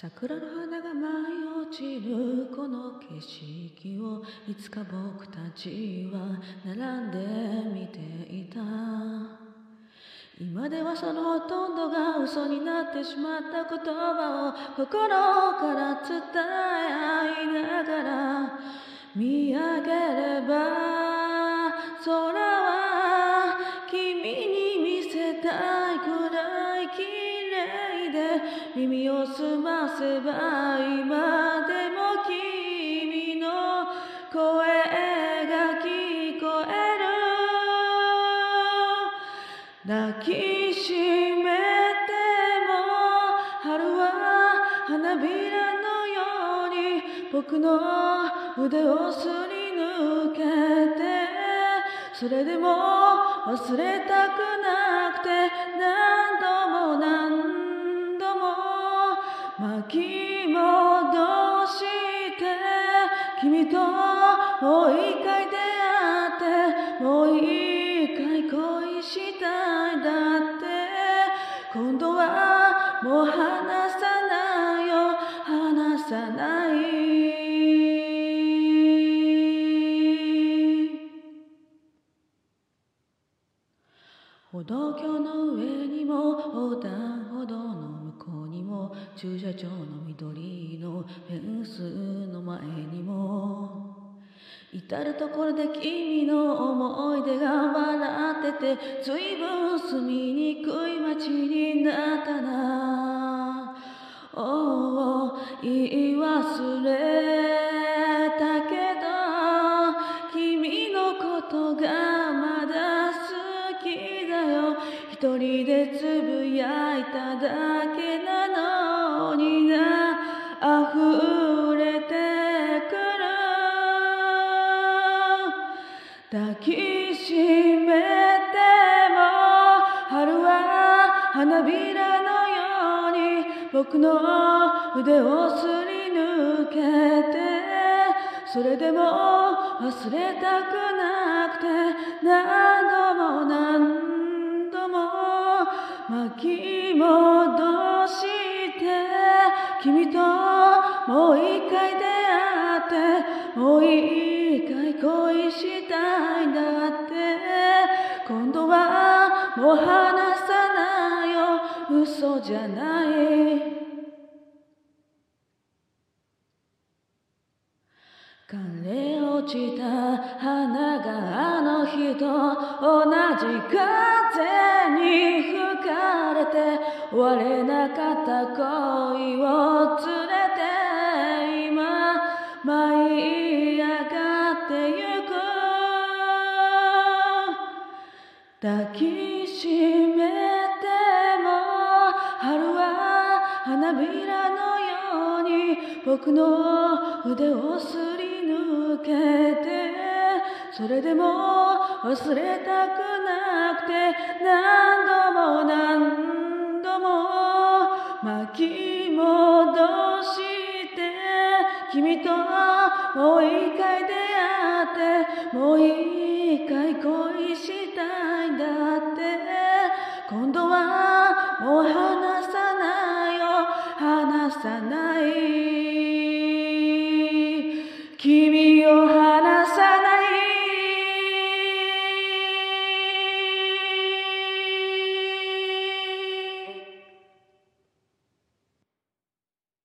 桜の花が舞い落ちるこの景色をいつか僕たちは並んで見ていた。今ではそのほとんどが嘘になってしまった言葉を心から伝え合いながら見上げれば空は君に見せたいくらいで耳を澄ませば今でも君の声が聞こえる。抱きしめても春は花びらのように僕の腕をすり抜けてそれでも忘れたくなくて何度ももう一回出会ってもう一回恋したいだって。今度はもう離さないよ。離さない。歩道橋の上にも横断歩道の向こうにも駐車場の緑のフェンスの前にも至る所で君の思い出が笑ってて随分住みにくい街になったな。おお言い忘れたけど君のことがまだ好きだよ。一人でつぶやいただけな抱きしめても春は花びらのように僕の腕をすり抜けてそれでも忘れたくなくて何度も何度も巻き戻して君ともう一回出会ってもう一回恋したはもう離さないよ。嘘じゃない。枯れ落ちた花があの日と同じ風に吹かれて終われなかった恋を連れて今舞い上がってゆく。抱きしめても春は花びらのように僕の腕をすり抜けてそれでも忘れたくなくて何度も何度も巻き戻して君ともう一回出会ってもう一回恋 night.